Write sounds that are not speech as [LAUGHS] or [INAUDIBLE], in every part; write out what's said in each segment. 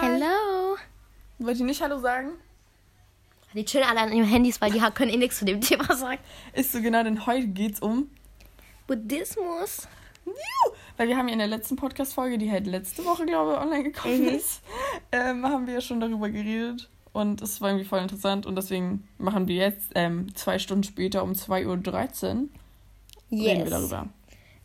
Hello. Wollt ihr nicht Hallo sagen? Die chillen alle an ihren Handys, weil die können eh nichts zu dem [LAUGHS] Thema sagen. Ist so genau, denn heute geht's um. Buddhismus. Weil wir haben ja in der letzten Podcast-Folge, die halt letzte Woche, glaube ich, online gekommen Mhm. ist, ähm, haben wir ja schon darüber geredet. Und es war irgendwie voll interessant. Und deswegen machen wir jetzt ähm, zwei Stunden später um 2.13 Uhr reden wir darüber.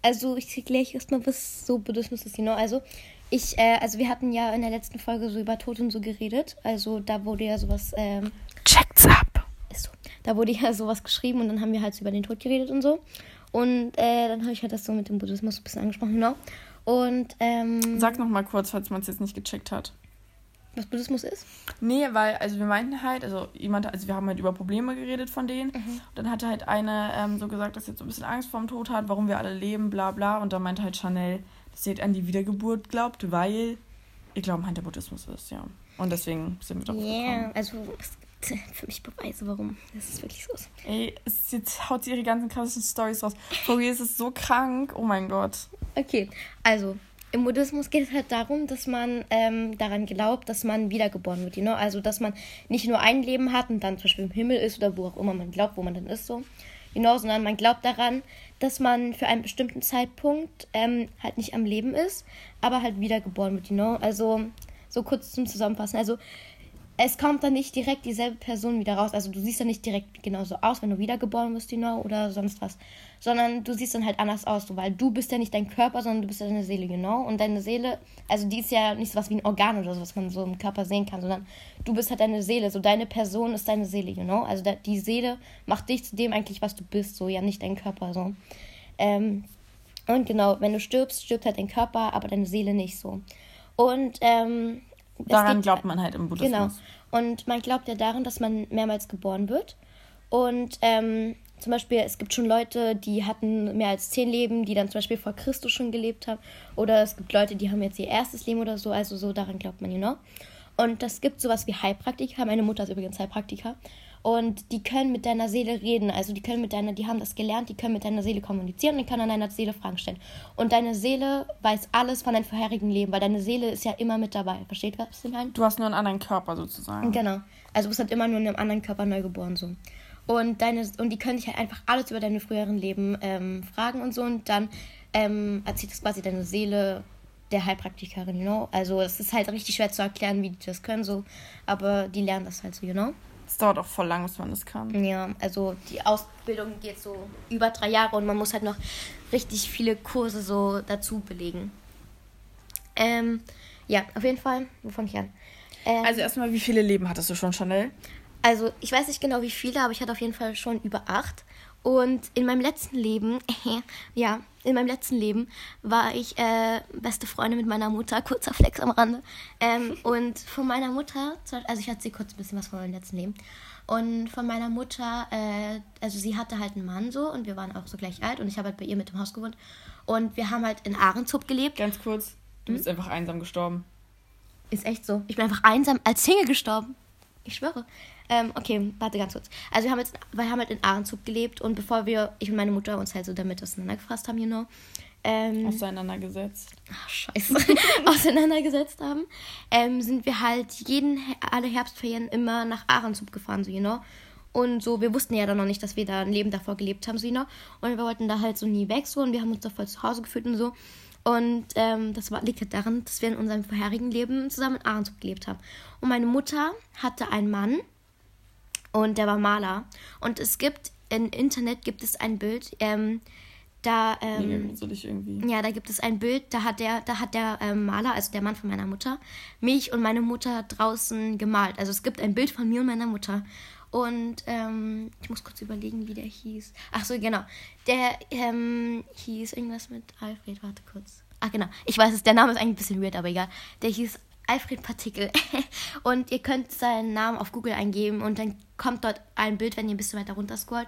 Also ich erkläre erstmal, was so Buddhismus ist, genau. Also ich, äh, also wir hatten ja in der letzten Folge so über Tod und so geredet. Also da wurde ja sowas, ähm, Checkt's ab! ist so, da wurde ja [LAUGHS] sowas geschrieben und dann haben wir halt so über den Tod geredet und so. Und äh, dann habe ich halt das so mit dem Buddhismus ein bisschen angesprochen, genau. Und ähm, Sag noch mal kurz, falls man es jetzt nicht gecheckt hat. was Buddhismus ist? Nee, weil, also wir meinten halt, also jemand, also wir haben halt über Probleme geredet von denen. Mhm. Dann hatte halt eine ähm, so gesagt, dass sie jetzt so ein bisschen Angst vorm Tod hat, warum wir alle leben, bla bla. Und dann meinte halt Chanel, halt an die Wiedergeburt glaubt, weil ihr Glauben halt der Buddhismus ist, ja. Und deswegen sind wir drauf Ja, gekommen. also es gibt für mich Beweise, warum das ist wirklich so ist. Ey, es ist, jetzt haut sie ihre ganzen krassen Stories raus. For real, es ist so krank. Oh mein Gott. Okay, also im Buddhismus geht es halt darum, dass man ähm, daran glaubt, dass man wiedergeboren wird. You know? Also, dass man nicht nur ein Leben hat und dann zum Beispiel im Himmel ist oder wo auch immer man glaubt, wo man dann ist, so. Genau, sondern man glaubt daran, dass man für einen bestimmten Zeitpunkt ähm, halt nicht am Leben ist, aber halt wiedergeboren wird, you know? Also, so kurz zum Zusammenfassen. Also, es kommt dann nicht direkt dieselbe Person wieder raus. Also du siehst dann nicht direkt genauso aus, wenn du wiedergeboren wirst, know, oder sonst was. Sondern du siehst dann halt anders aus, so, weil du bist ja nicht dein Körper, sondern du bist ja deine Seele, genau. Und deine Seele, also die ist ja nicht so was wie ein Organ oder so, was man so im Körper sehen kann, sondern du bist halt deine Seele. So deine Person ist deine Seele, know. Also die Seele macht dich zu dem eigentlich, was du bist, so, ja nicht dein Körper, so. Ähm, und genau, wenn du stirbst, stirbt halt dein Körper, aber deine Seele nicht so. Und ähm, Daran geht- glaubt man halt im Buddhismus. Genau. Und man glaubt ja daran, dass man mehrmals geboren wird. Und ähm, zum Beispiel, es gibt schon Leute, die hatten mehr als zehn Leben, die dann zum Beispiel vor Christus schon gelebt haben. Oder es gibt Leute, die haben jetzt ihr erstes Leben oder so. Also so daran glaubt man, you know. Und das gibt sowas wie Heilpraktiker. Meine Mutter ist übrigens Heilpraktiker. Und die können mit deiner Seele reden. Also die können mit deiner, die haben das gelernt, die können mit deiner Seele kommunizieren und die können an deiner Seele Fragen stellen. Und deine Seele weiß alles von deinem vorherigen Leben, weil deine Seele ist ja immer mit dabei. Versteht was ich meine? Du hast nur einen anderen Körper sozusagen. Genau. Also du bist halt immer nur in einem anderen Körper neu geboren so. Und deine und die können dich halt einfach alles über deine früheren Leben ähm, fragen und so und dann ähm, erzählt das quasi deine Seele der Heilpraktikerin, you know. Also es ist halt richtig schwer zu erklären, wie die das können so, aber die lernen das halt so, you know. Es dauert auch voll lang, bis man das kann. Ja, also die Ausbildung geht so über drei Jahre und man muss halt noch richtig viele Kurse so dazu belegen. Ähm, ja, auf jeden Fall. Wo fange ich an? Ähm, Also erstmal, wie viele Leben hattest du schon, Chanel? Also, ich weiß nicht genau wie viele, aber ich hatte auf jeden Fall schon über acht. Und in meinem letzten Leben, [LAUGHS] ja, in meinem letzten Leben war ich äh, beste Freundin mit meiner Mutter, [LAUGHS] kurzer Flex am Rande. Ähm, und von meiner Mutter, also ich erzähle kurz ein bisschen was von meinem letzten Leben. Und von meiner Mutter, äh, also sie hatte halt einen Mann so und wir waren auch so gleich alt und ich habe halt bei ihr mit dem Haus gewohnt. Und wir haben halt in Ahrenshoop gelebt. Ganz kurz, du Hm? bist einfach einsam gestorben. Ist echt so. Ich bin einfach einsam als Single gestorben. Ich schwöre. Ähm, okay, warte ganz kurz. Also wir haben jetzt, wir haben halt in Ahrenshoop gelebt und bevor wir, ich und meine Mutter uns halt so damit auseinandergefasst haben, you know, ähm, Auseinandergesetzt. ach, scheiße, [LAUGHS] auseinandergesetzt haben, ähm, sind wir halt jeden, alle Herbstferien immer nach Ahrenshoop gefahren, so, you know. Und so, wir wussten ja dann noch nicht, dass wir da ein Leben davor gelebt haben, so, you know. Und wir wollten da halt so nie weg, so, und wir haben uns da voll zu Hause gefühlt und so. Und ähm, das war, liegt halt daran, dass wir in unserem vorherigen Leben zusammen in Ahrenshoop gelebt haben. Und meine Mutter hatte einen Mann und der war Maler. Und es gibt, im Internet gibt es ein Bild, ähm, da, ähm, Nee, ja, da gibt es ein Bild, da hat der, da hat der ähm, Maler, also der Mann von meiner Mutter, mich und meine Mutter draußen gemalt. Also es gibt ein Bild von mir und meiner Mutter. Und ähm, ich muss kurz überlegen, wie der hieß. Ach so, genau. Der ähm, hieß irgendwas mit Alfred. Warte kurz. Ach genau. Ich weiß es, der Name ist eigentlich ein bisschen weird, aber egal. Der hieß Alfred Partikel. [LAUGHS] und ihr könnt seinen Namen auf Google eingeben und dann kommt dort ein Bild, wenn ihr ein bisschen weiter runter scrollt,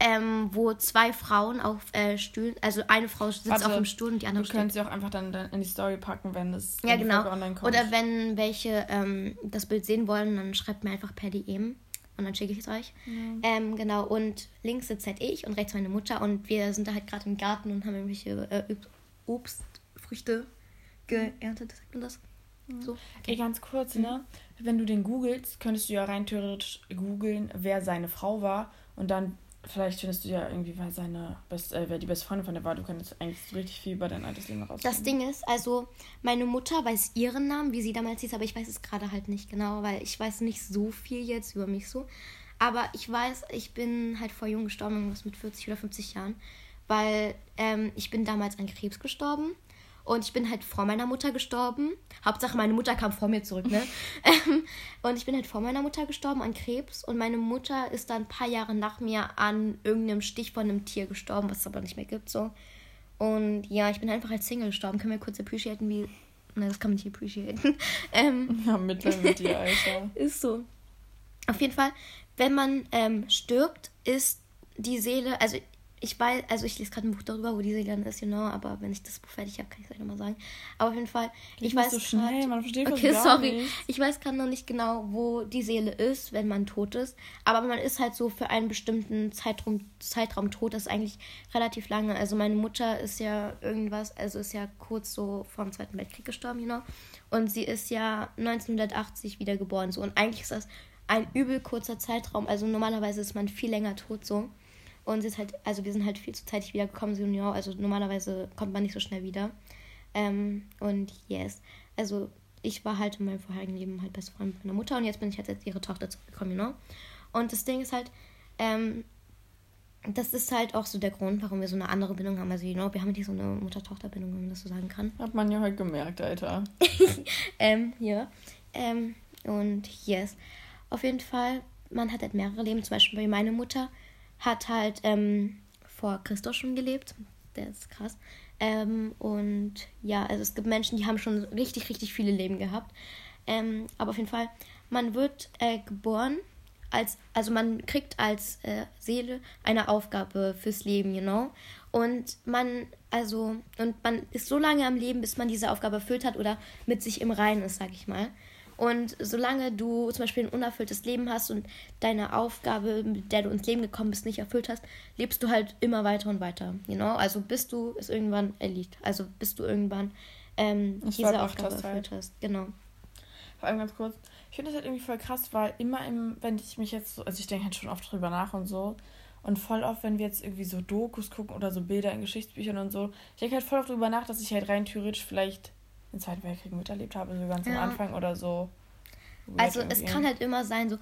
ähm, wo zwei Frauen auf äh, Stühlen, also eine Frau sitzt Warte, auf dem Stuhl und die andere Du steht. könntest sie auch einfach dann, dann in die Story packen, wenn es Ja, genau. Online kommt. Oder wenn welche ähm, das Bild sehen wollen, dann schreibt mir einfach per DM und dann schicke ich es euch. Ähm, genau, und links sitzt halt ich und rechts meine Mutter und wir sind da halt gerade im Garten und haben irgendwelche äh, Obst- Obstfrüchte geerntet, sagt man das? So. Okay. Ey, ganz kurz, mhm. ne? Wenn du den googelst, könntest du ja rein theoretisch googeln, wer seine Frau war und dann vielleicht findest du ja irgendwie, wer seine best, äh, wer die beste Freundin von der war. Du könntest eigentlich so richtig viel über dein altes Leben rausfinden. Das Ding ist, also meine Mutter weiß ihren Namen, wie sie damals hieß, aber ich weiß es gerade halt nicht genau, weil ich weiß nicht so viel jetzt über mich so. Aber ich weiß, ich bin halt vor jung gestorben, irgendwas mit 40 oder 50 Jahren, weil ähm, ich bin damals an Krebs gestorben. Und ich bin halt vor meiner Mutter gestorben. Hauptsache, meine Mutter kam vor mir zurück, ne? [LAUGHS] Ähm, und ich bin halt vor meiner Mutter gestorben an Krebs. Und meine Mutter ist dann ein paar Jahre nach mir an irgendeinem Stich von einem Tier gestorben, was es aber nicht mehr gibt, so. Und ja, ich bin einfach als Single gestorben. Können wir kurz appreciaten, wie. Nein, das kann man nicht appreciaten. [LAUGHS] ähm, ja, Mitleid mit dir, Alter. [LAUGHS] ist so. Auf jeden Fall, wenn man ähm, stirbt, ist die Seele, also ich weiß, also ich lese gerade ein Buch darüber, wo die Seele dann ist, genau, aber wenn ich das Buch fertig habe, kann ich es euch nochmal sagen. Aber auf jeden Fall, ich, ich weiß so schnell, grad, man versteht Okay, sorry. Nicht. Ich weiß gerade noch nicht genau, wo die Seele ist, wenn man tot ist, aber man ist halt so für einen bestimmten Zeitraum, Zeitraum tot, das ist eigentlich relativ lange. Also meine Mutter ist ja irgendwas, also ist ja kurz so vor dem Zweiten Weltkrieg gestorben, genau. Und sie ist ja 1980 wiedergeboren, so. Und eigentlich ist das ein übel kurzer Zeitraum. Also normalerweise ist man viel länger tot, so. Und sie ist halt, also wir sind halt viel zu zeitig wiedergekommen, Junior. Also normalerweise kommt man nicht so schnell wieder. Ähm, und yes. Also ich war halt in meinem vorherigen Leben halt beste Freund meiner Mutter und jetzt bin ich halt als ihre Tochter zurückgekommen, you know? Und das Ding ist halt, ähm, das ist halt auch so der Grund, warum wir so eine andere Bindung haben. Also, you know, wir haben nicht so eine Mutter-Tochter-Bindung, wenn man das so sagen kann. Hat man ja halt gemerkt, Alter. [LAUGHS] ähm, ja. Ähm, und yes. Auf jeden Fall, man hat halt mehrere Leben. Zum Beispiel bei meiner Mutter hat halt ähm, vor Christus schon gelebt. Der ist krass. Ähm, und ja, also es gibt Menschen, die haben schon richtig, richtig viele Leben gehabt. Ähm, aber auf jeden Fall, man wird äh, geboren als, also man kriegt als äh, Seele eine Aufgabe fürs Leben, you know. Und man, also, und man ist so lange am Leben, bis man diese Aufgabe erfüllt hat oder mit sich im Reinen ist, sag ich mal. Und solange du zum Beispiel ein unerfülltes Leben hast und deine Aufgabe, mit der du ins Leben gekommen bist, nicht erfüllt hast, lebst du halt immer weiter und weiter. You know? Also bis du es irgendwann erliegt. Also bis du irgendwann ähm, diese Aufgabe erfüllt hast. Genau. Vor allem ganz kurz, ich finde das halt irgendwie voll krass, weil immer im, wenn ich mich jetzt so, also ich denke halt schon oft drüber nach und so. Und voll oft, wenn wir jetzt irgendwie so Dokus gucken oder so Bilder in Geschichtsbüchern und so, ich denke halt voll oft drüber nach, dass ich halt rein theoretisch vielleicht den Zweiten Weltkrieg miterlebt habe, so ganz ja. am Anfang oder so. Also es kann halt immer sein, so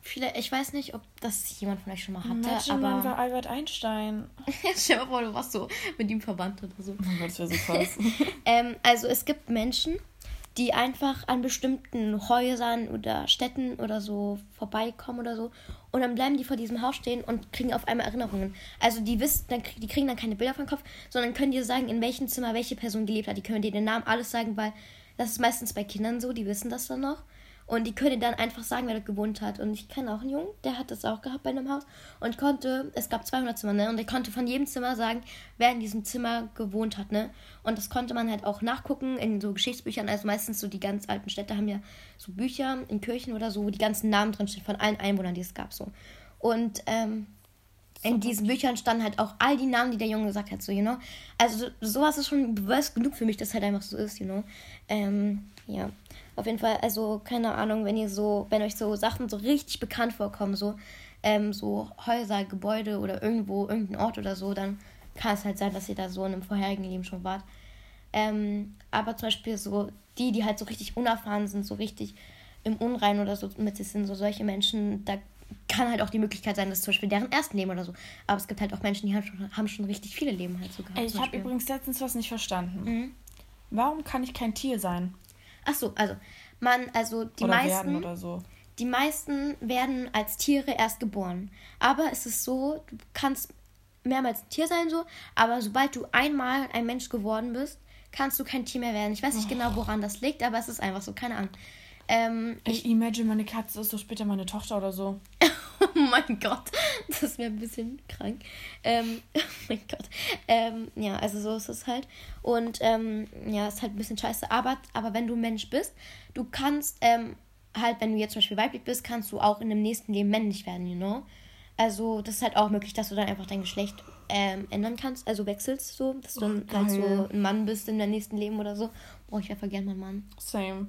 viele, ich weiß nicht, ob das jemand von euch schon mal hatte, Imagine, aber man war Albert Einstein. [LAUGHS] Stell dir vor, du warst so mit ihm verwandt oder so. Oh Gott, das wäre so krass. [LAUGHS] ähm, also es gibt Menschen, die einfach an bestimmten Häusern oder Städten oder so vorbeikommen oder so. Und dann bleiben die vor diesem Haus stehen und kriegen auf einmal Erinnerungen. Also die wissen, dann, die kriegen dann keine Bilder vom Kopf, sondern können dir sagen, in welchem Zimmer welche Person gelebt hat. Die können dir den Namen alles sagen, weil das ist meistens bei Kindern so, die wissen das dann noch. Und die können dann einfach sagen, wer da gewohnt hat. Und ich kenne auch einen Jungen, der hat das auch gehabt bei einem Haus und konnte, es gab 200 Zimmer, ne? Und der konnte von jedem Zimmer sagen, wer in diesem Zimmer gewohnt hat, ne? Und das konnte man halt auch nachgucken in so Geschichtsbüchern. Also meistens so die ganz alten Städte haben ja so Bücher in Kirchen oder so, wo die ganzen Namen drinstehen von allen Einwohnern, die es gab, so. Und, ähm, in diesen Büchern standen halt auch all die Namen, die der Junge gesagt hat, so, you know. Also sowas ist schon Beweis genug für mich, dass halt einfach so ist, you know. Ähm, ja. Auf jeden Fall, also keine Ahnung, wenn ihr so, wenn euch so Sachen so richtig bekannt vorkommen, so, ähm, so Häuser, Gebäude oder irgendwo, irgendein Ort oder so, dann kann es halt sein, dass ihr da so in einem vorherigen Leben schon wart. Ähm, aber zum Beispiel so die, die halt so richtig unerfahren sind, so richtig im Unrein oder so mit sich sind, so solche Menschen, da kann halt auch die Möglichkeit sein, dass zum Beispiel deren ersten Leben oder so. Aber es gibt halt auch Menschen, die haben schon, haben schon richtig viele Leben halt so gehabt. Ich habe übrigens letztens was nicht verstanden. Mhm. Warum kann ich kein Tier sein? Ach so, also man, also die oder meisten, oder so. die meisten werden als Tiere erst geboren. Aber es ist so, du kannst mehrmals ein Tier sein so, aber sobald du einmal ein Mensch geworden bist, kannst du kein Tier mehr werden. Ich weiß nicht oh. genau, woran das liegt, aber es ist einfach so, keine Ahnung. Ähm, ich, ich imagine, meine Katze ist so später meine Tochter oder so. [LAUGHS] oh mein Gott, das wäre ein bisschen krank. Ähm, [LAUGHS] oh mein Gott. Ähm, ja, also so ist es halt. Und ähm, ja, ist halt ein bisschen scheiße. Aber, aber wenn du Mensch bist, du kannst ähm, halt, wenn du jetzt zum Beispiel weiblich bist, kannst du auch in dem nächsten Leben männlich werden, you know? Also das ist halt auch möglich, dass du dann einfach dein Geschlecht ähm, ändern kannst, also wechselst so, dass du dann oh, halt so ein Mann bist in deinem nächsten Leben oder so. Boah, ich wäre gerne mein Mann. Same.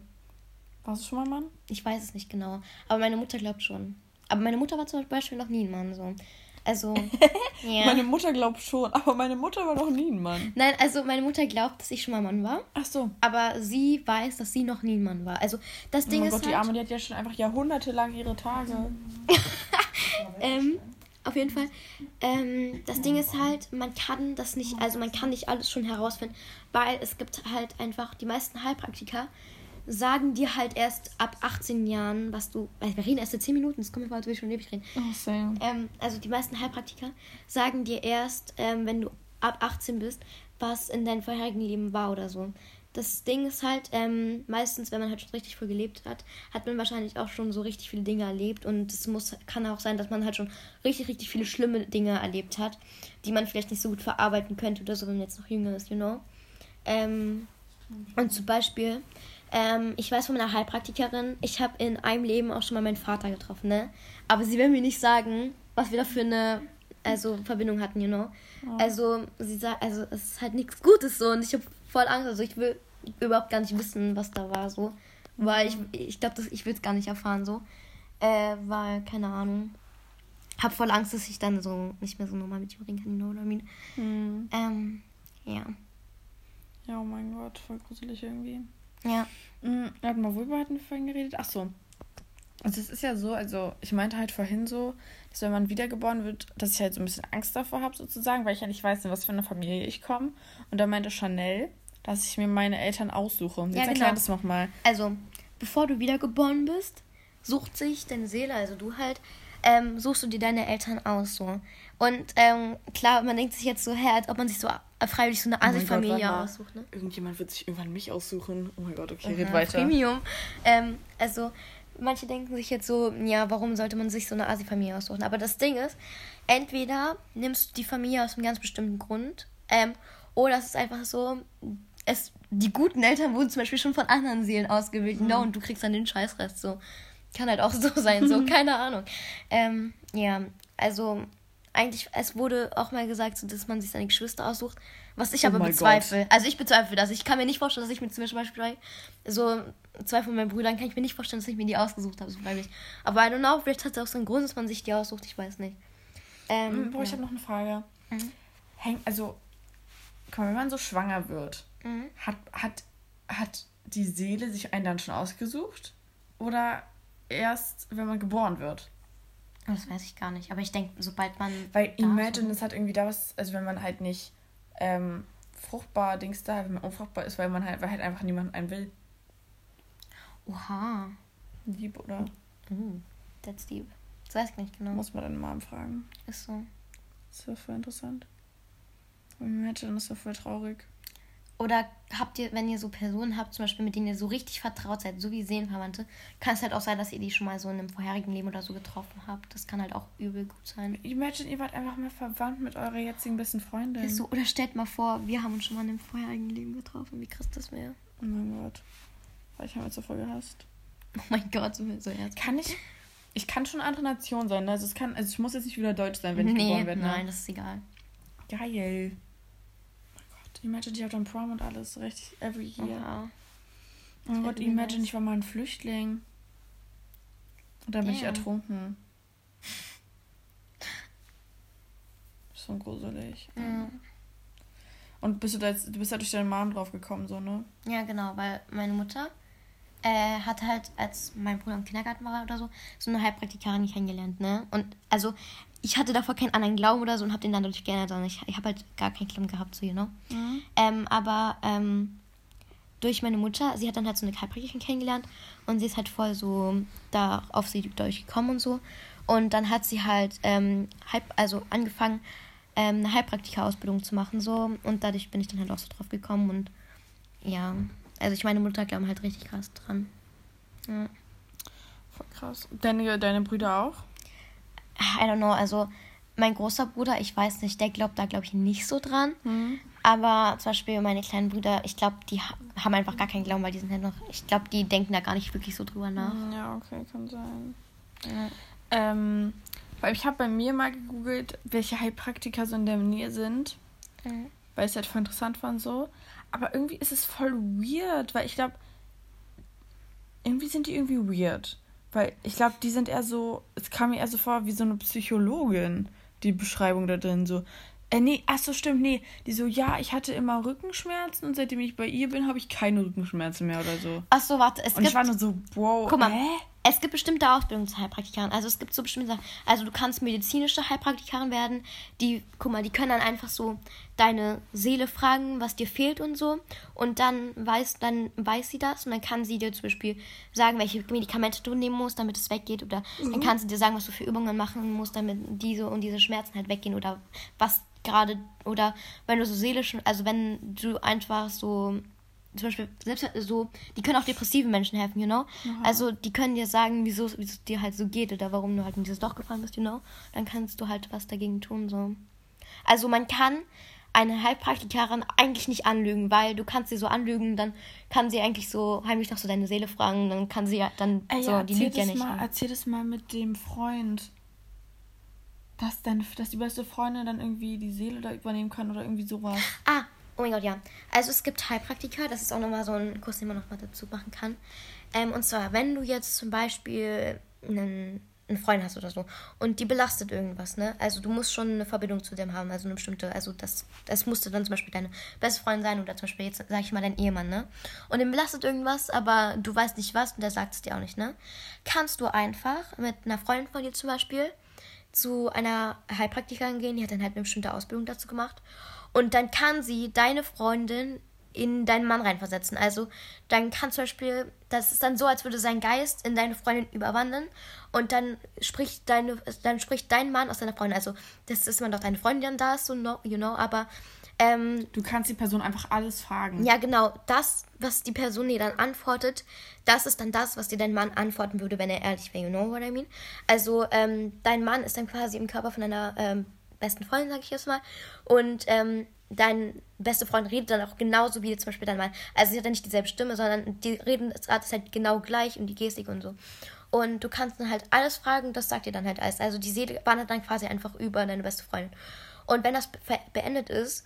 Warst du schon mal ein Mann? Ich weiß es nicht genau. Aber meine Mutter glaubt schon. Aber meine Mutter war zum Beispiel noch nie ein Mann. So. Also, [LAUGHS] ja. Meine Mutter glaubt schon, aber meine Mutter war noch nie ein Mann. Nein, also meine Mutter glaubt, dass ich schon mal Mann war. Ach so. Aber sie weiß, dass sie noch nie ein Mann war. Also, das Ding oh ist. Gott, halt... die Arme, die hat ja schon einfach jahrhundertelang ihre Tage. [LAUGHS] ähm, auf jeden Fall. Ähm, das Ding ist halt, man kann das nicht, also man kann nicht alles schon herausfinden, weil es gibt halt einfach die meisten Heilpraktiker sagen dir halt erst ab 18 Jahren, was du. Weil wir reden erst in 10 Minuten, das kommt mir vor, als würde ich schon ewig reden. Oh, same. Ähm, also die meisten Heilpraktiker sagen dir erst, ähm, wenn du ab 18 bist, was in deinem vorherigen Leben war oder so. Das Ding ist halt, ähm, meistens, wenn man halt schon richtig früh gelebt hat, hat man wahrscheinlich auch schon so richtig viele Dinge erlebt. Und es muss, kann auch sein, dass man halt schon richtig, richtig viele schlimme Dinge erlebt hat, die man vielleicht nicht so gut verarbeiten könnte oder so, wenn man jetzt noch jünger ist, you know. Ähm, und zum Beispiel, ähm, ich weiß von meiner Heilpraktikerin, ich habe in einem Leben auch schon mal meinen Vater getroffen, ne? Aber sie will mir nicht sagen, was wir da für eine also, Verbindung hatten, you know. Oh. Also, sie sagt, also es ist halt nichts Gutes so und ich habe voll Angst. Also ich will überhaupt gar nicht wissen, was da war so. Weil ich, ich glaube, ich will es gar nicht erfahren so. Äh, weil, keine Ahnung. Hab voll Angst, dass ich dann so nicht mehr so normal mit ihm reden kann, you know what I mean? Hm. Ähm, ja. Ja, oh mein Gott, voll gruselig irgendwie. Ja. Mhm, warte mal, worüber hatten wir vorhin geredet? Ach so. Also es ist ja so, also ich meinte halt vorhin so, dass wenn man wiedergeboren wird, dass ich halt so ein bisschen Angst davor habe sozusagen, weil ich ja nicht weiß, in was für eine Familie ich komme. Und da meinte Chanel, dass ich mir meine Eltern aussuche. Jetzt ja, genau. erklär das nochmal. Also, bevor du wiedergeboren bist, sucht sich deine Seele, also du halt, ähm, suchst du dir deine Eltern aus so. Und ähm, klar, man denkt sich jetzt so, hä, als ob man sich so freiwillig so eine Asi-Familie oh aussucht, ne? Irgendjemand wird sich irgendwann mich aussuchen. Oh mein Gott, okay, Aha, red weiter. Premium. Ähm, also, manche denken sich jetzt so, ja, warum sollte man sich so eine Asi-Familie aussuchen? Aber das Ding ist, entweder nimmst du die Familie aus einem ganz bestimmten Grund, ähm, oder es ist einfach so, es, die guten Eltern wurden zum Beispiel schon von anderen Seelen ausgewählt, mhm. no, und du kriegst dann den Scheißrest so. Kann halt auch so [LAUGHS] sein, so, [LAUGHS] keine Ahnung. Ähm, ja, also eigentlich, es wurde auch mal gesagt, so, dass man sich seine Geschwister aussucht, was ich oh aber bezweifle. Also ich bezweifle das. Ich kann mir nicht vorstellen, dass ich mir zum Beispiel so zwei von meinen Brüdern kann ich mir nicht vorstellen, dass ich mir die ausgesucht habe, so freiwillig. Aber I don't know, vielleicht hat es auch so einen Grund, dass man sich die aussucht, ich weiß nicht. Ähm, Boah, ja. ich habe noch eine Frage. Mhm. Häng, also, mal, wenn man so schwanger wird, mhm. hat, hat, hat die Seele sich einen dann schon ausgesucht? Oder erst, wenn man geboren wird? Das weiß ich gar nicht. Aber ich denke, sobald man. Weil Imagine, es hat irgendwie da was, also wenn man halt nicht ähm, fruchtbar Dings da, wenn man unfruchtbar ist, weil man halt, weil halt einfach niemand einen will. Oha. Lieb, oder? Uh, that's deep. Das weiß ich nicht genau. Muss man deine Mom fragen. Ist so. Das wäre voll interessant. Imagine, das ist ja voll traurig. Oder habt ihr, wenn ihr so Personen habt, zum Beispiel, mit denen ihr so richtig vertraut seid, so wie Seelenverwandte, kann es halt auch sein, dass ihr die schon mal so in einem vorherigen Leben oder so getroffen habt. Das kann halt auch übel gut sein. Imagine, ihr wart einfach mal verwandt mit eurer jetzigen besten Freundin. So, oder stellt mal vor, wir haben uns schon mal in einem vorherigen Leben getroffen. Wie krass das wäre. Oh mein Gott. Ich habe jetzt so voll gehasst. [LAUGHS] Oh mein Gott, so, so herzlich. Kann ich. Ich kann schon andere Nation sein. Ne? Also es kann, also ich muss jetzt nicht wieder Deutsch sein, wenn ich nee, geboren werde. Ne? Nein, das ist egal. Geil. Imagine, ich habe dann Prom und alles, richtig every year. Ja. Oh mein Gott, imagine, nice. ich war mal ein Flüchtling. Und dann bin ich ertrunken. [LAUGHS] So gruselig. Ja. Und bist du da jetzt, du bist ja durch deine Mom drauf gekommen, so, ne? Ja, genau, weil meine Mutter äh, hat halt, als mein Bruder im Kindergarten war oder so, so eine Heilpraktikerin kennengelernt, ne? Und also ich hatte davor keinen anderen Glauben oder so und habe den dann dadurch geändert, sondern ich, ich habe halt gar keinen Glauben gehabt, so, you know. Mhm. Ähm, aber ähm, durch meine Mutter, sie hat dann halt so eine Heilpraktikerin kennengelernt und sie ist halt voll so da auf sie durchgekommen und so. Und dann hat sie halt ähm, halb, also angefangen, ähm, eine Heilpraktika-Ausbildung zu machen, so. Und dadurch bin ich dann halt auch so drauf gekommen und ja. Also ich meine Mutter glaubt halt richtig krass dran. Ja. Voll krass. Deine, deine Brüder auch? I don't know, also mein großer Bruder, ich weiß nicht, der glaubt da, glaube ich, nicht so dran. Mhm. Aber zum Beispiel meine kleinen Brüder, ich glaube, die haben einfach gar keinen Glauben, weil die sind halt noch, ich glaube, die denken da gar nicht wirklich so drüber nach. Ja, okay, kann sein. Ja. Ähm, weil ich habe bei mir mal gegoogelt, welche Heilpraktiker so in der Nähe sind. Mhm. Weil es halt voll interessant war und so. Aber irgendwie ist es voll weird, weil ich glaube, irgendwie sind die irgendwie weird. Weil ich glaube, die sind eher so, es kam mir eher so vor wie so eine Psychologin, die Beschreibung da drin. So, äh, nee, ach so, stimmt, nee. Die so, ja, ich hatte immer Rückenschmerzen und seitdem ich bei ihr bin, habe ich keine Rückenschmerzen mehr oder so. Ach so, warte, es und ich war nur so, wow, Guck mal, hä? Es gibt bestimmte Ausbildungen zu Heilpraktikern. Also es gibt so bestimmte Sachen. Also du kannst medizinische Heilpraktikerin werden. Die, guck mal, die können dann einfach so deine Seele fragen, was dir fehlt und so. Und dann weiß, dann weiß sie das und dann kann sie dir zum Beispiel sagen, welche Medikamente du nehmen musst, damit es weggeht. Oder dann kann sie dir sagen, was du für Übungen machen musst, damit diese und diese Schmerzen halt weggehen. Oder was gerade, oder wenn du so seelisch, also wenn du einfach so zum Beispiel, selbst so, die können auch depressiven Menschen helfen, you know? Also die können dir sagen, wieso wie es dir halt so geht oder warum du halt in dieses Loch gefallen bist, you know? Dann kannst du halt was dagegen tun, so. Also man kann eine Heilpraktikerin eigentlich nicht anlügen, weil du kannst sie so anlügen, dann kann sie eigentlich so heimlich nach so deine Seele fragen, dann kann sie ja dann Ey, so, ja, die erzähl lügt ja nicht. Mal, erzähl das mal mit dem Freund. Dass, dein, dass die beste Freundin dann irgendwie die Seele da übernehmen kann oder irgendwie sowas. Ah, oh mein Gott, ja. Also es gibt Heilpraktiker, das ist auch nochmal so ein Kurs, den man nochmal dazu machen kann. Ähm, und zwar, wenn du jetzt zum Beispiel einen, einen Freund hast oder so und die belastet irgendwas, ne? Also du musst schon eine Verbindung zu dem haben, also eine bestimmte, also das, das musste dann zum Beispiel deine beste Freundin sein oder zum Beispiel jetzt, sag ich mal, dein Ehemann, ne? Und den belastet irgendwas, aber du weißt nicht was und der sagt es dir auch nicht, ne? Kannst du einfach mit einer Freundin von dir zum Beispiel zu einer Heilpraktikerin gehen, die hat dann halt eine bestimmte Ausbildung dazu gemacht. Und dann kann sie deine Freundin in deinen Mann reinversetzen. Also dann kann zum Beispiel, das ist dann so, als würde sein Geist in deine Freundin überwandeln und dann spricht deine, dann spricht dein Mann aus deiner Freundin. Also das ist immer doch deine Freundin, da so you know, aber ähm, Du kannst die Person einfach alles fragen. ja, genau. Das, was die Person dir dann antwortet, das ist dann das, was dir dein Mann antworten würde, wenn er ehrlich wäre. You know what I mean? Also, ähm, dein Mann ist dann quasi im Körper von deiner ähm, besten Freundin, sag ich jetzt mal. Und ähm, dein beste Freund redet dann auch genauso wie zum Beispiel dein Mann. Also, sie hat dann nicht dieselbe Stimme, sondern die reden das ist halt genau gleich und die Gestik und so. Und du kannst dann halt alles fragen, das sagt dir dann halt alles. Also, die Seele wandert dann quasi einfach über deine beste Freundin. Und wenn das be beendet ist,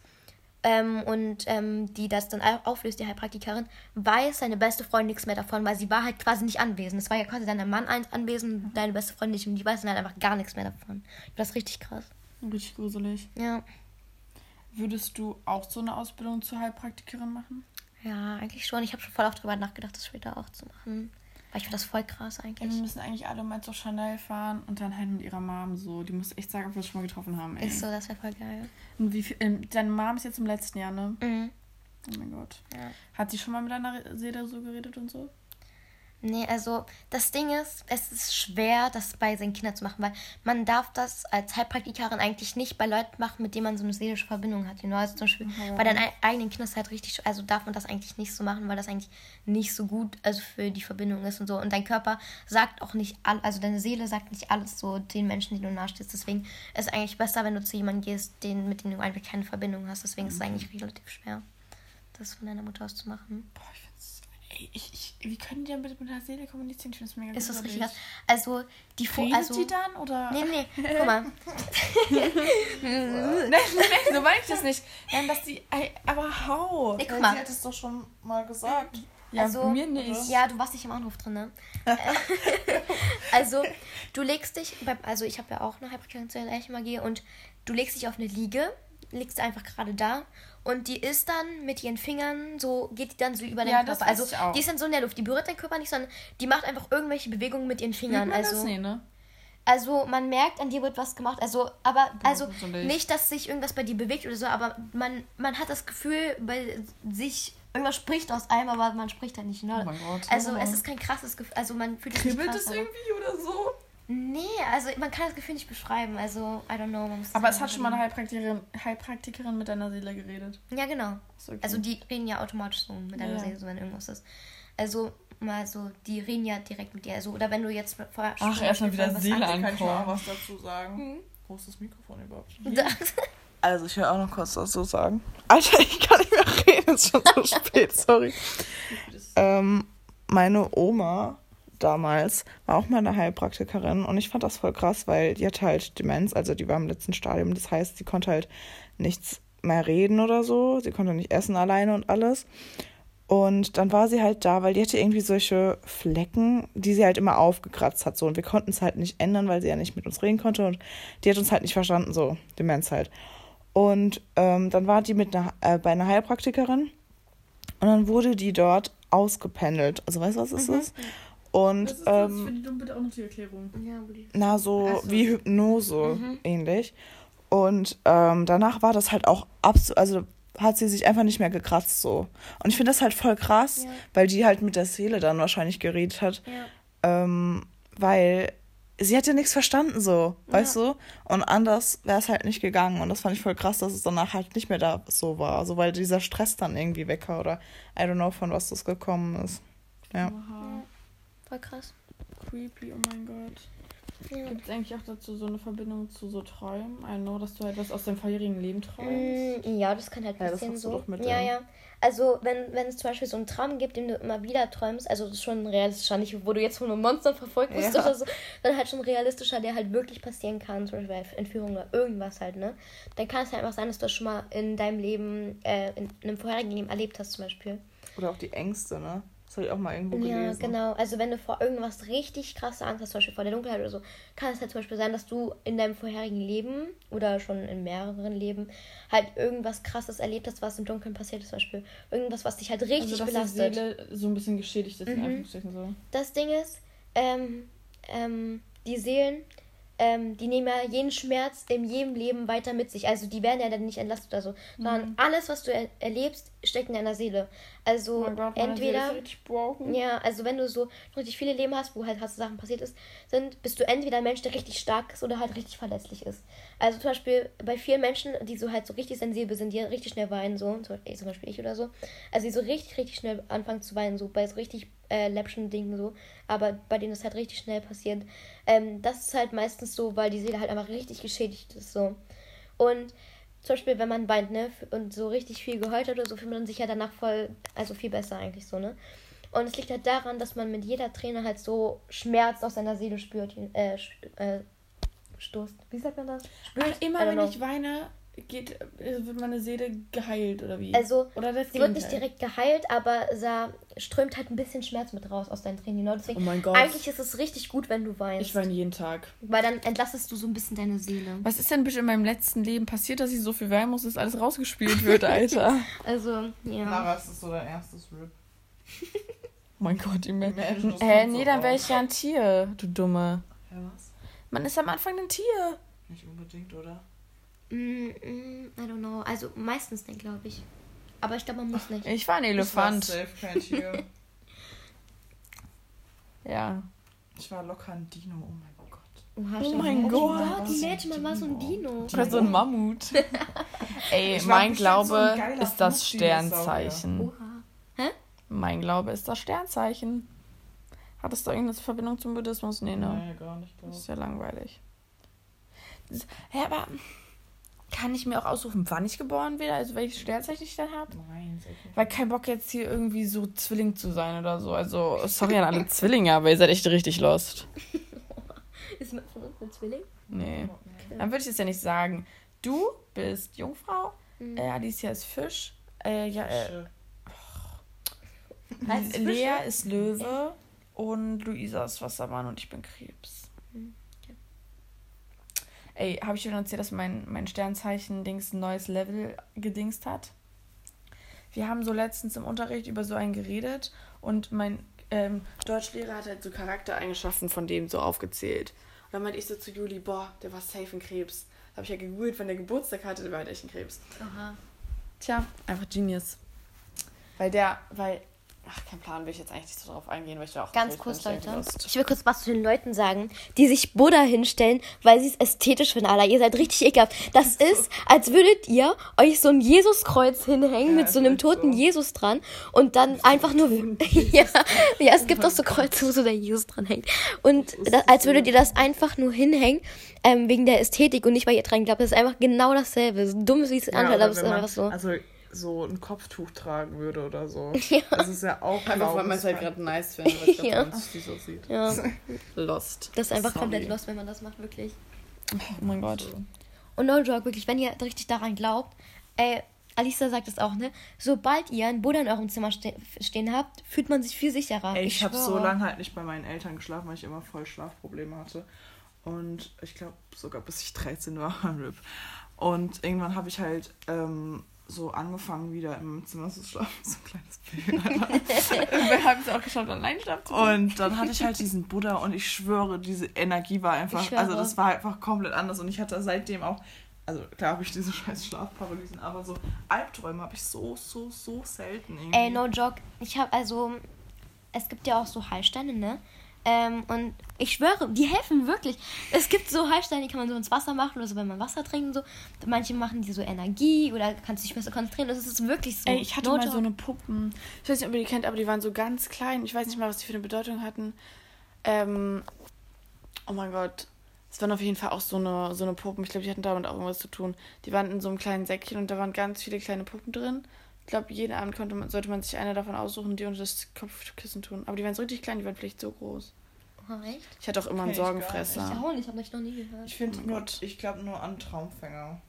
ähm, und ähm, die das dann au- auflöst, die Heilpraktikerin, weiß seine beste Freundin nichts mehr davon, weil sie war halt quasi nicht anwesend. Es war ja quasi dein Mann eins anwesend, deine beste Freundin nicht und die weiß dann halt einfach gar nichts mehr davon. Das ist richtig krass. Richtig gruselig. Ja. Würdest du auch so eine Ausbildung zur Heilpraktikerin machen? Ja, eigentlich schon. Ich habe schon voll oft drüber nachgedacht, das später auch zu machen. Weil ich finde das voll krass eigentlich. wir müssen eigentlich alle mal zur Chanel fahren und dann halt mit ihrer Mom so. Die muss echt sagen, ob wir uns schon mal getroffen haben. Ey. Ist so, das wäre voll geil. Und wie viel, ähm, deine Mom ist jetzt im letzten Jahr, ne? Mhm. Oh mein Gott. Ja. Hat sie schon mal mit deiner Seele so geredet und so? Nee, also das Ding ist, es ist schwer, das bei seinen Kindern zu machen, weil man darf das als Heilpraktikerin eigentlich nicht bei Leuten machen, mit denen man so eine seelische Verbindung hat. You know? Also zum Beispiel bei deinen ei- eigenen Kindern ist halt richtig, also darf man das eigentlich nicht so machen, weil das eigentlich nicht so gut also für die Verbindung ist und so. Und dein Körper sagt auch nicht alles, also deine Seele sagt nicht alles so den Menschen, die du nahestehst. Deswegen ist es eigentlich besser, wenn du zu jemandem gehst, den, mit dem du einfach keine Verbindung hast. Deswegen ist es eigentlich relativ schwer, das von deiner Mutter aus zu machen. Boah, ich ich, ich, wie können die denn bitte mit der Seele kommunizieren? Ich find's mega Ist das richtig? Also die Redet also, die dann oder? Nee, nee, [LAUGHS] guck mal. [LAUGHS] nein, nein, so meine ich das nicht. Nein, dass die. Aber hau! Nee, guck mal. Sie hat es doch schon mal gesagt. Ja, Also, mir nicht. Ja, du warst nicht im Anruf drin, ne? [LAUGHS] also, du legst dich, beim, also ich habe ja auch eine Hyperkonventionelle Elchenmagie und du legst dich auf eine Liege, legst einfach gerade da und die ist dann mit ihren Fingern so, geht die dann so über deinen Ja, Körper. Also, die ist dann so in der Luft, die berührt deinen Körper nicht, sondern die macht einfach irgendwelche Bewegungen mit ihren Fingern. Man also? Nee, ne? Also man merkt, an dir wird was gemacht. Also, aber also nicht, dass sich irgendwas bei dir bewegt oder so, aber man, man hat das Gefühl, bei sich irgendwas spricht aus einem, aber man spricht halt nicht. Ne? Oh mein Gott. Also Oh. es ist kein krasses Gefühl. Also man fühlt es nicht Kribbelt es irgendwie oder so? Nee, also man kann das Gefühl nicht beschreiben. Also I don't know. Man muss Aber es hat schon mal eine Heilpraktikerin, Heilpraktikerin mit deiner Seele geredet. Ja, genau. Okay. Also die reden ja automatisch so mit deiner Ja. Seele, so wenn irgendwas ist. Also mal so, die reden ja direkt mit dir. Also, oder wenn du jetzt vorher Ach, zum erst mal Beispiel wieder was Seele anderes- Kann ich mal Ankommen. was dazu sagen? Wo ist das Mikrofon überhaupt? [LAUGHS] Das- Also, ich will auch noch kurz dazu sagen. Alter, [LAUGHS] ich kann nicht mehr reden, es ist schon so spät, sorry. [LAUGHS] Ähm, meine Oma damals war auch mal eine Heilpraktikerin und ich fand das voll krass, weil die hatte halt Demenz, also die war im letzten Stadium. Das heißt, sie konnte halt nichts mehr reden oder so. Sie konnte nicht essen alleine und alles. Und dann war sie halt da, weil die hatte irgendwie solche Flecken, die sie halt immer aufgekratzt hat. So. Und wir konnten es halt nicht ändern, weil sie ja nicht mit uns reden konnte. Und die hat uns halt nicht verstanden, so, Demenz halt. Und ähm, dann war die mit einer, äh, bei einer Heilpraktikerin. Und dann wurde die dort ausgependelt. Also weißt du, was es Mhm. ist? Und Was ist das? ähm, Für die bitte auch noch die Erklärung. Ja, na, so so. wie Hypnose Mhm. ähnlich. Und ähm, danach war das halt auch absolut, also hat sie sich einfach nicht mehr gekratzt so. Und ich finde das halt voll krass, Ja. weil die halt mit der Seele dann wahrscheinlich geredet hat, Ja. ähm, weil sie hat ja nichts verstanden so, weißt du? Und anders wäre es halt nicht gegangen. Und das fand ich voll krass, dass es danach halt nicht mehr da so war. Also weil dieser Stress dann irgendwie weg war oder I don't know, von was das gekommen ist. Ja. Oha. Voll krass. Creepy, oh mein Gott. Ja. Gibt es eigentlich auch dazu so eine Verbindung zu so Träumen? I know, dass du halt was aus deinem vorherigen Leben träumst. Mm, Ja, das kann halt Ja, das passieren so. doch mit ja, ja. Also wenn, wenn es zum Beispiel so einen Traum gibt, den du immer wieder träumst, also das ist schon realistischer, nicht wo du jetzt von einem Monster verfolgt wirst Ja. oder so, sondern halt schon realistischer, der halt wirklich passieren kann, zum Beispiel bei Entführung oder irgendwas halt, ne? Dann kann es halt einfach sein, dass du das schon mal in deinem Leben, äh, in einem vorherigen Leben erlebt hast zum Beispiel. Oder auch die Ängste, ne? Das habe ich auch mal irgendwo Ja, gelesen. genau. Also wenn du vor irgendwas richtig krasse Angst hast, zum Beispiel vor der Dunkelheit oder so, kann es halt zum Beispiel sein, dass du in deinem vorherigen Leben oder schon in mehreren Leben halt irgendwas krasses erlebt hast, was im Dunkeln passiert ist, zum Beispiel. Irgendwas, was dich halt richtig also, dass belastet. die Seele so ein bisschen geschädigt ist, in Mhm. Anführungsstrichen so. Das Ding ist, ähm, ähm, die Seelen, ähm, die nehmen ja jeden Schmerz in jedem Leben weiter mit sich. Also die werden ja dann nicht entlastet oder so. Sondern alles, was du er erlebst, steckt in deiner Seele. Also Oh Gott, Seele entweder. broken. Ja, also wenn du so richtig viele Leben hast, wo halt krasse Sachen passiert ist, sind, bist du entweder ein Mensch, der richtig stark ist oder halt richtig verletzlich ist. Also zum Beispiel bei vielen Menschen, die so halt so richtig sensibel sind, die richtig schnell weinen, so, zum Beispiel, zum Beispiel ich oder so, also die so richtig, richtig schnell anfangen zu weinen, so bei so richtig äh, läppischen Dingen so, aber bei denen das halt richtig schnell passiert. Ähm, das ist halt meistens so, weil die Seele halt einfach richtig geschädigt ist, so. Und zum Beispiel, wenn man weint, ne, und so richtig viel geheult hat oder so, fühlt man sich ja danach voll, also viel besser eigentlich so, ne? Und es liegt halt daran, dass man mit jeder Träne halt so Schmerz aus seiner Seele spürt, äh, äh, stoßt. Wie sagt man das? Ach, I immer wenn know. ich weine, geht, äh, wird meine Seele geheilt oder wie? Also, oder das Sie wird nicht Gegenteil? direkt geheilt, aber da strömt halt ein bisschen Schmerz mit raus aus deinen Tränen. Genau deswegen, Oh mein Gott. eigentlich ist es richtig gut, wenn du weinst. Ich weine jeden Tag. weil dann entlastest du so ein bisschen deine Seele. Was ist denn bitte in meinem letzten Leben passiert, dass ich so viel weinen muss, dass alles rausgespielt wird, Alter? [LAUGHS] Also, ja. was ist so dein erstes Rip? oh mein Gott, die Menschen. Hä, kommt nee, so dann wäre ich ja ein Tier, du Dumme. Ja, was? Man ist am Anfang ein Tier. Nicht unbedingt, oder? Mm, mm, I don't know. Also, meistens nicht, glaube ich. Aber ich glaube, man muss nicht. Ich war ein Elefant. Ich war safe kein Tier. [LAUGHS] Ja. ich war locker ein Dino, oh mein Gott. Oha, Oh stimmt. mein Oh Gott. Gott, imagine, man war so ein Dino. Oder so ein Mammut. [LAUGHS] Ey, mein Glaube so ist das. Sternzeichen. Oha. Mein Glaube ist das Sternzeichen. Hattest du irgendeine Verbindung zum Buddhismus? Nee, ne? Nee, gar nicht. Das ist ja langweilig. Hä, aber kann ich mir auch aussuchen, wann ich geboren werde? Also welches Sternzeichen ich dann habe? Nein, sicher. Weil kein Bock jetzt hier irgendwie so Zwilling zu sein oder so. Also, sorry an alle [LAUGHS] Zwillinge, aber ihr seid echt richtig lost. [LAUGHS] Ist man von uns ein Zwilling? Nee. Dann würde ich es ja nicht sagen. Du bist Jungfrau, Mhm. äh, Alicia ist Fisch, äh, ja, äh, es Lea ist Löwe und Luisa ist Wassermann und ich bin Krebs. Ey, habe ich schon erzählt, dass mein, mein Sternzeichen-Dings ein neues Level gedingst hat? Wir haben so letztens im Unterricht über so einen geredet und mein ähm, Deutschlehrer hat halt so Charaktereigenschaften von dem so aufgezählt. Und dann meinte ich so zu Juli, boah, der war safe ein Krebs. Habe ich ja gegoogelt, wenn der Geburtstag hatte, der war halt echt ein Krebs. Aha. Tja, einfach Genius. Weil der, weil, ach, kein Plan, will ich jetzt eigentlich nicht so drauf eingehen, weil ich da auch Ganz kurz, irgendwie Leute. Ich will kurz was zu den Leuten sagen, die sich Buddha hinstellen, weil sie es ästhetisch finden. Alter, ihr seid richtig ekelhaft. Das ist, als würdet ihr euch so ein Jesuskreuz hinhängen mit ist so einem toten so. Jesus dran und dann einfach nur. [LAUGHS] ja, ja, es gibt auch so Kreuze, wo so der Jesus dran hängt. Und da, als würdet ihr das einfach nur hinhängen, ähm, wegen der Ästhetik und nicht, weil ihr dran glaubt. Das ist einfach genau dasselbe. So dumm, wie es anhört, oder aber es ist einfach so. Also so ein Kopftuch tragen würde oder so. [LAUGHS] Ja. Das ist ja auch Einfach weil [LAUGHS] man es halt gerade nice findet, weil ich Ja. ja. wie so sieht. Ja, Lost. das ist einfach Sorry. komplett lost, wenn man das macht, wirklich. Oh mein Gott. Und no joke, wirklich, wenn ihr richtig daran glaubt, ey, Alisa sagt es auch, ne? Sobald ihr einen Buddha in eurem Zimmer ste stehen habt, fühlt man sich viel sicherer. Ey, ich, ich habe so lange halt nicht bei meinen Eltern geschlafen, weil ich immer voll Schlafprobleme hatte. Und ich glaube sogar bis ich 13 war. [LAUGHS] RIP. Und irgendwann habe ich halt ähm, so angefangen, wieder im Zimmer zu schlafen. So ein kleines Baby. [LAUGHS] Wir haben es auch geschafft, allein schlafen zu Und dann hatte ich halt diesen Buddha und ich schwöre, diese Energie war einfach, also das war einfach komplett anders und ich hatte seitdem auch, also klar habe ich diese scheiß Schlafparalysen, aber so Albträume habe ich so, so, so selten irgendwie. Ey, no joke. Ich habe also, es gibt ja auch so Heilsteine, ne? Ähm, und ich schwöre, die helfen wirklich. Es gibt so Heilsteine, die kann man so ins Wasser machen oder so, wenn man Wasser trinkt und so. Manche machen die so Energie oder kannst dich besser konzentrieren. Das ist wirklich so. Ey, ich hatte No mal so eine Puppen. Ich weiß nicht, ob ihr die kennt, aber die waren so ganz klein. Ich weiß nicht mal, was die für eine Bedeutung hatten. Ähm, oh mein Gott. Es waren auf jeden Fall auch so eine, so eine Puppen. Ich glaube, die hatten damit auch irgendwas zu tun. Die waren in so einem kleinen Säckchen und da waren ganz viele kleine Puppen drin. Ich glaube, jeden Abend konnte man, sollte man sich eine davon aussuchen die unter das Kopfkissen tun. Aber die waren so richtig klein, die waren vielleicht so groß. Oh, echt? Ich hatte auch immer einen Kenn ich. Ich Sorgenfresser. auch nicht, ich habe mich noch nie gehört. Ich finde Oh nur, Gott. ich glaube nur an Traumfänger.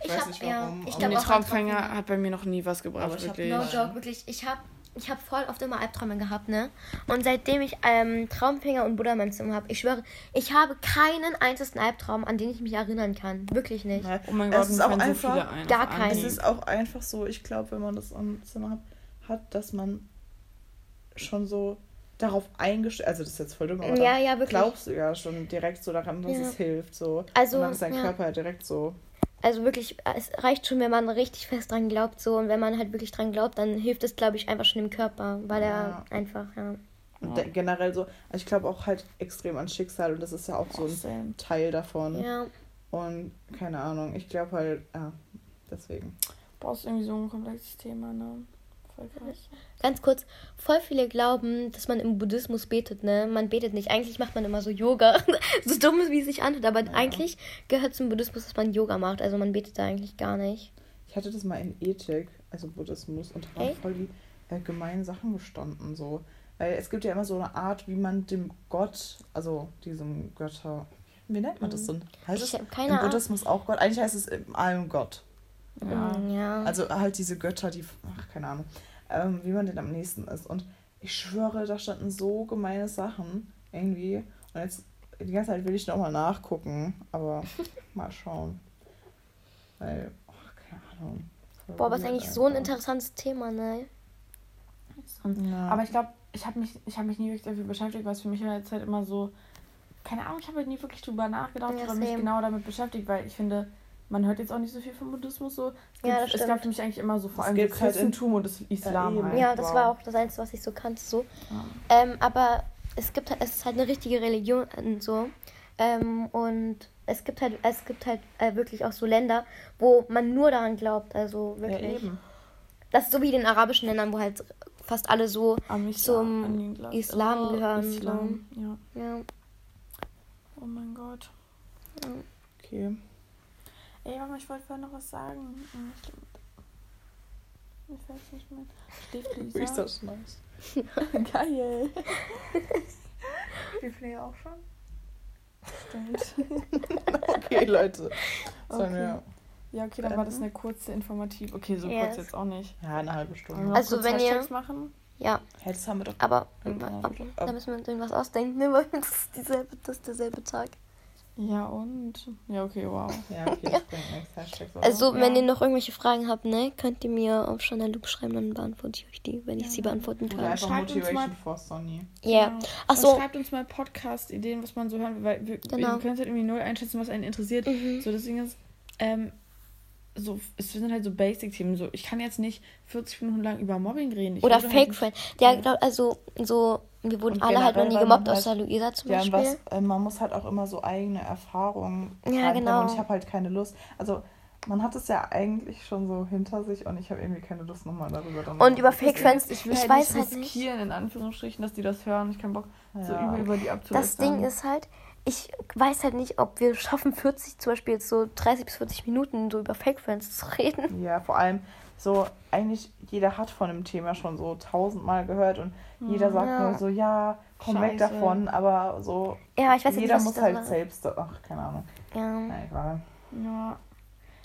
Ich, Ich weiß hab- nicht ja, warum. ich aber- glaub Nee, auch an Traumfänger Traumfänger. hat bei mir noch nie was gebracht, Aber ich hab wirklich. No Ja. joke, wirklich. Ich habe ich hab voll oft immer Albträume gehabt, ne? Und seitdem ich ähm, Traumfänger und Buddha in meinem Zimmer habe, ich schwöre, ich habe keinen einzigen Albtraum, an den ich mich erinnern kann. Wirklich nicht. Oh mein es Gott, ist mir auch so einfach, viele ein. gar keinen. Es ist auch einfach so, ich glaube, wenn man das am Zimmer hat, hat, dass man schon so darauf eingestellt, also das ist jetzt voll dumm, aber Ja, ja, wirklich. glaubst du ja schon direkt so daran, dass Ja. es hilft, so. Also, Und dann ist dein ja. Körper halt direkt so. Also wirklich, es reicht schon, wenn man richtig fest dran glaubt, so. Und wenn man halt wirklich dran glaubt, dann hilft es, glaube ich, einfach schon dem Körper, weil Ja. er einfach, ja. Und generell so, also ich glaube auch halt extrem an Schicksal und das ist ja auch so ein. Teil davon. Ja, Und keine Ahnung, ich glaube halt, ja, deswegen. Boah, ist irgendwie so ein komplexes Thema, ne? Voll krass. ganz kurz, voll viele glauben, dass man im Buddhismus betet, ne? Man betet nicht. Eigentlich macht man immer so Yoga. [LAUGHS] so dumm, wie es sich anhört, aber eigentlich gehört zum Buddhismus, dass man Yoga macht. Also man betet da eigentlich gar nicht. Ich hatte das mal in Ethik, also Buddhismus, und da waren Echt? voll die äh, gemeinen Sachen gestanden, so. Weil es gibt ja immer so eine Art, wie man dem Gott, also diesem Götter, wie nennt man das denn? Heißt Ich es keine im. Buddhismus auch Gott? Eigentlich heißt es im allem Gott. Ja. Mm, ja. Also halt diese Götter, die, ach, keine Ahnung, ähm, wie man denn am nächsten ist. Und ich schwöre, da standen so gemeine Sachen irgendwie. Und jetzt, die ganze Zeit will ich nochmal nachgucken, aber [LAUGHS] mal schauen. Weil, ach, keine Ahnung. Boah, was weird eigentlich so ein einfach. interessantes Thema, ne? Ja. Aber ich glaube, ich habe mich, ich hab mich nie wirklich dafür beschäftigt, weil es für mich in der Zeit immer so. Keine Ahnung, ich habe halt nie wirklich drüber nachgedacht Ja, oder mich genau damit beschäftigt, weil ich finde, man hört jetzt auch nicht so viel vom Buddhismus so. Es, gibt, Ja, es gab für mich eigentlich immer so vor allem das halt Christentum und das Islam eben. halt. Ja, das wow. war auch das Einzige, was ich so kannte, so. Ja. Ähm, aber es gibt halt, es ist halt eine richtige Religion und so. Ähm, und es gibt halt, es gibt halt äh, wirklich auch so Länder, wo man nur daran glaubt. Also ja, wirklich. eben. Das ist so wie in den arabischen Ländern, wo halt fast alle so, Zum Islam Oh, gehören, Islam. Ja. ja. Oh mein Gott. Okay. Ey, Mama, ich wollte vorhin noch was sagen. Mir fällt's nicht mehr. Schläft Wie ist Lisa? das nice. [LAUGHS] Geil. Wie viele auch schon? Stimmt. [LAUGHS] Okay, Leute. Sollen Okay. wir. Ja, okay, dann war das eine kurze Informativ. Okay, so Yes. kurz jetzt auch nicht. Ja, eine halbe Stunde. Also, wenn ihr- Hashtags machen? Ja, Ja, das haben wir doch. aber Ja, aber da müssen wir uns irgendwas ausdenken, ne? [LAUGHS] weil das ist, dieselbe, das ist derselbe Tag. Ja, und? Ja, okay, wow. [LAUGHS] Ja, okay, next Hashtag. so. Also, Ja. wenn ihr noch irgendwelche Fragen habt, ne, könnt ihr mir auf Channel Loop schreiben, dann beantworte ich euch die, wenn ich sie beantworten Oder kann. einfach Schreibt uns Motivation mal- for Sonny. Ja. Genau. Ach Und so. schreibt uns mal Podcast-Ideen, was man so hören will, weil wir, Genau. ihr könnt halt irgendwie null einschätzen, was einen interessiert. Mhm. So, deswegen ist, ähm, so, es sind halt so Basic-Themen. So, ich kann jetzt nicht 40 Minuten lang über Mobbing reden. Ich Oder würde Fake halt Friend. Ja. glaubt, also, so, wir wurden alle halt noch nie gemobbt, halt- außer Luisa zum Ja, und was, Beispiel. äh, man muss halt auch immer so eigene Erfahrungen Ja, genau. Und ich habe halt keine Lust. Also, man hat es ja eigentlich schon so hinter sich und ich habe irgendwie keine Lust, nochmal darüber dann Und über Fake Das Friends, ich, ich, will halt weiß nicht halt nicht. riskieren, in Anführungsstrichen, dass die das hören. Ich kann Bock, so Ja. über, über die abzulästern. Das Ding ist halt, ich weiß halt nicht, ob wir schaffen, 40, zum Beispiel jetzt so 30 bis 40 Minuten so über Fake Friends zu reden. Ja, vor allem so, eigentlich jeder hat von dem Thema schon so tausendmal gehört und jeder sagt Ja. nur so, ja, komm weg Scheiße. davon, aber so, Ja, ich weiß jeder nicht, was muss halt selbst, ach, keine Ahnung. Ja. Na, egal. Ja.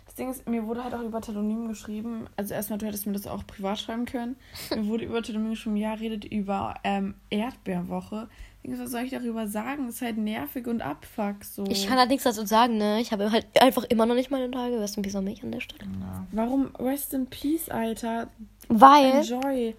Das Ding ist, mir wurde halt auch über Telonym geschrieben. Also erstmal, du hättest mir das auch privat schreiben können. mir [LAUGHS] wurde über Telonym geschrieben, ja, redet über ähm, Erdbeerwoche. Was soll ich darüber sagen? Das ist halt nervig und abfuck so. Ich kann halt nichts dazu sagen, ne? Ich habe halt einfach immer noch nicht meine Tage. Rest in Peace an mich an der Stelle. Warum Rest in Peace, Alter? Weil, Enjoy.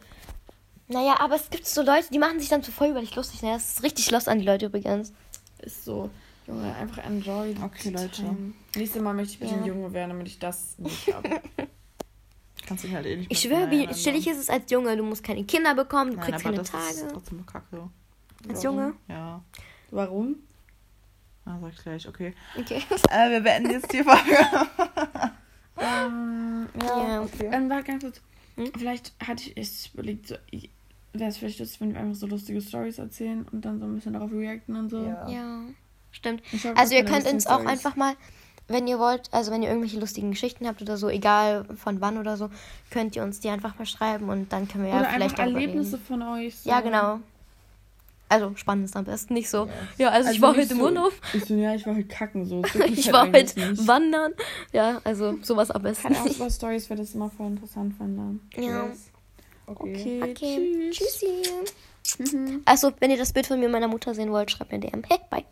naja, aber es gibt so Leute, die machen sich dann zu voll über dich lustig. Ne? Das ist richtig los an die Leute übrigens. Ist so. Junge, einfach enjoy. Okay, Leute. Time. Nächstes Mal möchte ich bitte Ja. ein Junge werden, damit ich das nicht habe. [LAUGHS] Kannst dich halt eh nicht Ich schwöre, wie chillig ist es als Junge. Du musst keine Kinder bekommen, du Nein, kriegst aber keine das ist Tage. trotzdem kacke. Als Junge? Ja. Warum? Ah, sag ich gleich, okay. Okay. [LAUGHS] Äh, wir beenden jetzt die Folge. [LAUGHS] Ähm, ja. Ja. Okay. Ähm, warte ganz kurz. Hm? Vielleicht hatte ich es überlegt, so, wäre es vielleicht lustig, wenn wir einfach so lustige Stories erzählen und dann so ein bisschen darauf reacten und so. Ja. Ja, stimmt. Hab Also ihr könnt uns auch einfach mal, wenn ihr wollt, also wenn ihr irgendwelche lustigen Geschichten habt oder so, egal von wann oder so, könnt ihr uns die einfach mal schreiben und dann können wir ja Oder vielleicht einfach darüber Erlebnisse reden. von euch. So. Ja, genau. Also spannend ist am besten, nicht so. Ja, also, ich Also war nicht heute im Urlaub. Ich so, ja, ich war heute kacken so. [LAUGHS] Ich halt war heute nicht. wandern. Ja, also sowas am besten. Keine Auswahl-Stories, weil das immer voll interessant fand. Ja. Okay. Okay, Tschüss. tschüssi. Also, wenn ihr das Bild von mir und meiner Mutter sehen wollt, schreibt mir DM. Hey, bye.